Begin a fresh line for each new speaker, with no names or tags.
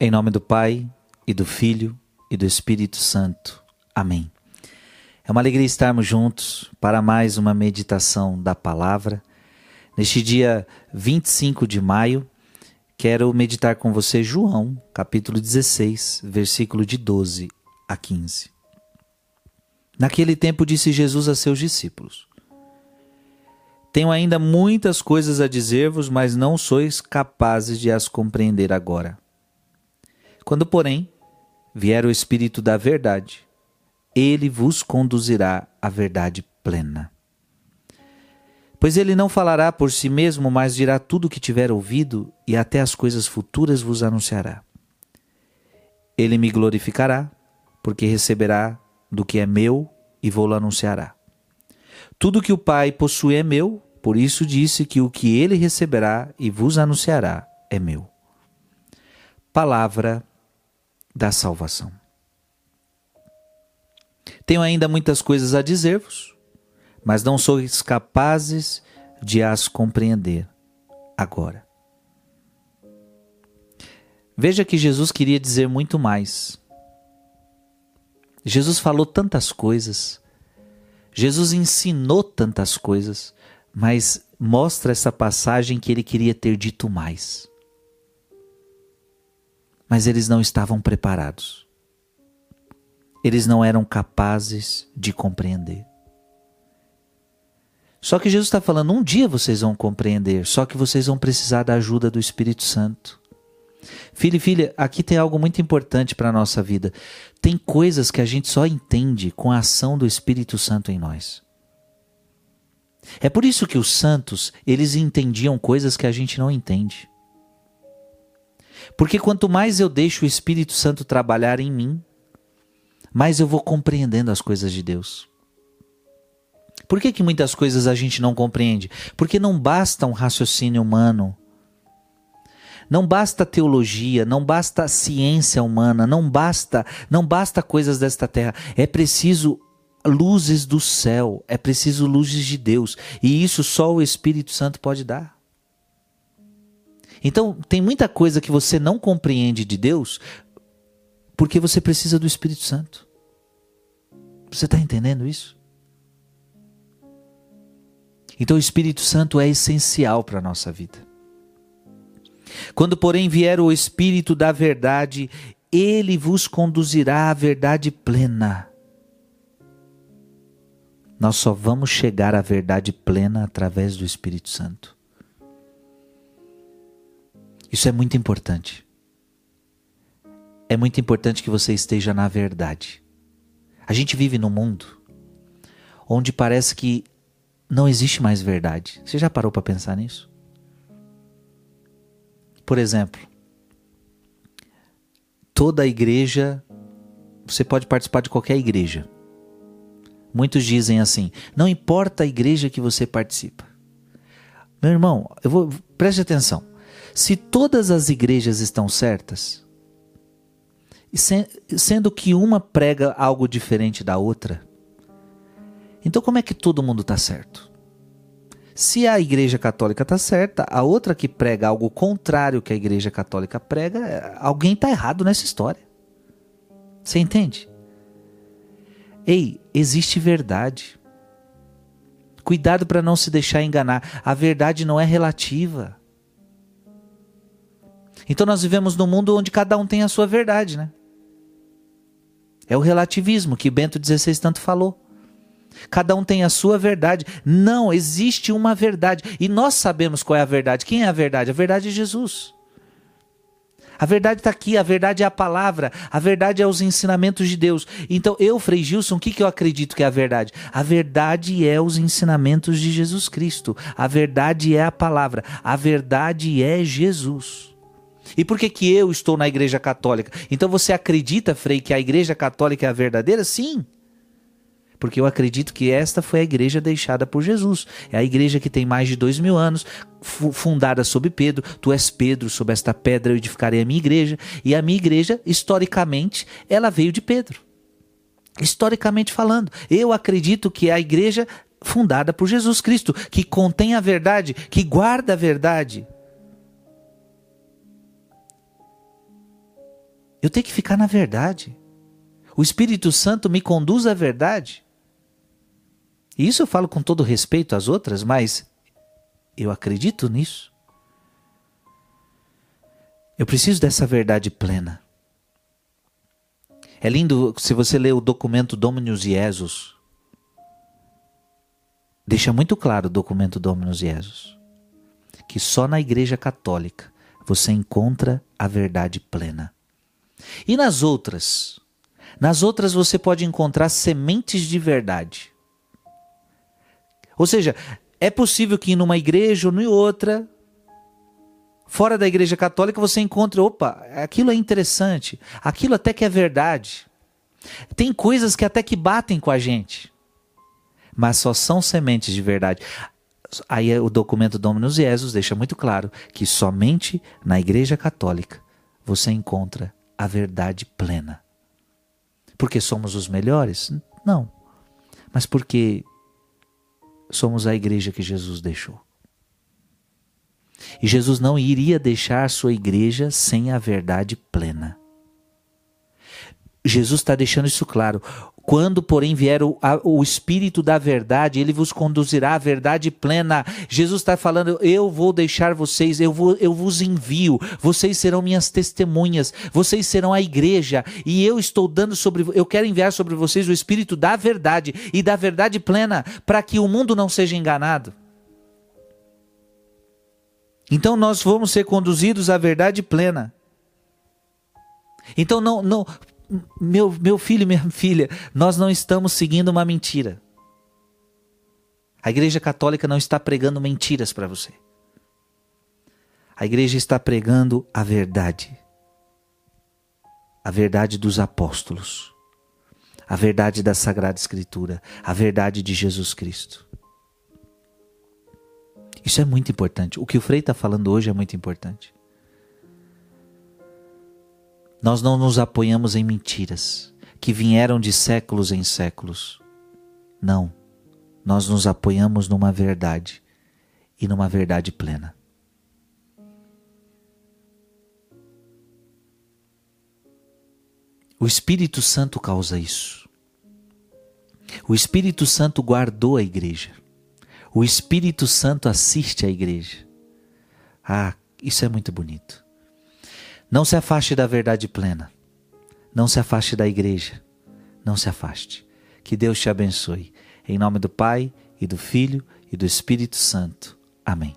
Em nome do Pai, e do Filho, e do Espírito Santo. Amém. É uma alegria estarmos juntos para mais uma meditação da palavra. Neste dia 25 de maio, quero meditar com você João, capítulo 16, versículo de 12 a 15. Naquele tempo disse Jesus a seus discípulos: Tenho ainda muitas coisas a dizer-vos, mas não sois capazes de as compreender agora. Quando, porém, vier o Espírito da Verdade, ele vos conduzirá à verdade plena. Pois ele não falará por si mesmo, mas dirá tudo o que tiver ouvido e até as coisas futuras vos anunciará. Ele me glorificará, porque receberá do que é meu e vou-lo anunciará. Tudo que o Pai possui é meu, por isso disse que o que ele receberá e vos anunciará é meu. Palavra da salvação. Tenho ainda muitas coisas a dizer-vos, mas não sois capazes de as compreender agora. Veja que Jesus queria dizer muito mais. Jesus falou tantas coisas, Jesus ensinou tantas coisas, mas mostra essa passagem que ele queria ter dito mais mas eles não estavam preparados. Eles não eram capazes de compreender. Só que Jesus está falando: um dia vocês vão compreender, só que vocês vão precisar da ajuda do Espírito Santo. Filho e filha, aqui tem algo muito importante para a nossa vida. Tem coisas que a gente só entende com a ação do Espírito Santo em nós. É por isso que os santos, eles entendiam coisas que a gente não entende. Porque quanto mais eu deixo o Espírito Santo trabalhar em mim, mais eu vou compreendendo as coisas de Deus. Por que, que muitas coisas a gente não compreende? Porque não basta um raciocínio humano. Não basta teologia, não basta ciência humana, não basta, não basta coisas desta terra. É preciso luzes do céu, é preciso luzes de Deus, e isso só o Espírito Santo pode dar. Então, tem muita coisa que você não compreende de Deus porque você precisa do Espírito Santo. Você está entendendo isso? Então, o Espírito Santo é essencial para a nossa vida. Quando, porém, vier o Espírito da Verdade, ele vos conduzirá à verdade plena. Nós só vamos chegar à verdade plena através do Espírito Santo. Isso é muito importante. É muito importante que você esteja na verdade. A gente vive num mundo onde parece que não existe mais verdade. Você já parou para pensar nisso? Por exemplo, toda igreja, você pode participar de qualquer igreja. Muitos dizem assim: não importa a igreja que você participa. Meu irmão, eu vou preste atenção. Se todas as igrejas estão certas, sendo que uma prega algo diferente da outra, então como é que todo mundo está certo? Se a Igreja Católica está certa, a outra que prega algo contrário que a Igreja Católica prega, alguém está errado nessa história. Você entende? Ei, existe verdade. Cuidado para não se deixar enganar. A verdade não é relativa. Então nós vivemos num mundo onde cada um tem a sua verdade, né? É o relativismo que Bento XVI tanto falou. Cada um tem a sua verdade. Não, existe uma verdade. E nós sabemos qual é a verdade. Quem é a verdade? A verdade é Jesus. A verdade está aqui, a verdade é a palavra, a verdade é os ensinamentos de Deus. Então, eu, Frei Gilson, o que, que eu acredito que é a verdade? A verdade é os ensinamentos de Jesus Cristo. A verdade é a palavra. A verdade é Jesus. E por que, que eu estou na Igreja Católica? Então você acredita, Frei, que a Igreja Católica é a verdadeira? Sim. Porque eu acredito que esta foi a igreja deixada por Jesus. É a igreja que tem mais de dois mil anos, fundada sob Pedro. Tu és Pedro, sob esta pedra eu edificarei a minha igreja. E a minha igreja, historicamente, ela veio de Pedro. Historicamente falando, eu acredito que é a igreja fundada por Jesus Cristo, que contém a verdade, que guarda a verdade. Eu tenho que ficar na verdade. O Espírito Santo me conduz à verdade. E isso eu falo com todo respeito às outras, mas eu acredito nisso. Eu preciso dessa verdade plena. É lindo se você ler o documento Dominus Jesus. Deixa muito claro o documento Dominus Jesus que só na Igreja Católica você encontra a verdade plena. E nas outras? Nas outras você pode encontrar sementes de verdade. Ou seja, é possível que numa igreja ou em outra, fora da igreja católica, você encontre, opa, aquilo é interessante, aquilo até que é verdade. Tem coisas que até que batem com a gente, mas só são sementes de verdade. Aí o documento Dominus Jesus deixa muito claro que somente na igreja católica você encontra a verdade plena. Porque somos os melhores? Não. Mas porque somos a igreja que Jesus deixou. E Jesus não iria deixar sua igreja sem a verdade plena. Jesus está deixando isso claro. Quando, porém, vier o, a, o Espírito da verdade, ele vos conduzirá à verdade plena. Jesus está falando: eu vou deixar vocês, eu, vou, eu vos envio, vocês serão minhas testemunhas, vocês serão a igreja, e eu estou dando sobre, eu quero enviar sobre vocês o Espírito da verdade e da verdade plena, para que o mundo não seja enganado. Então nós vamos ser conduzidos à verdade plena. Então não, não meu, meu filho e minha filha, nós não estamos seguindo uma mentira. A Igreja Católica não está pregando mentiras para você. A igreja está pregando a verdade. A verdade dos apóstolos. A verdade da Sagrada Escritura. A verdade de Jesus Cristo. Isso é muito importante. O que o Frei está falando hoje é muito importante. Nós não nos apoiamos em mentiras que vieram de séculos em séculos. Não. Nós nos apoiamos numa verdade e numa verdade plena. O Espírito Santo causa isso. O Espírito Santo guardou a igreja. O Espírito Santo assiste a igreja. Ah, isso é muito bonito. Não se afaste da verdade plena. Não se afaste da igreja. Não se afaste. Que Deus te abençoe. Em nome do Pai, e do Filho, e do Espírito Santo. Amém.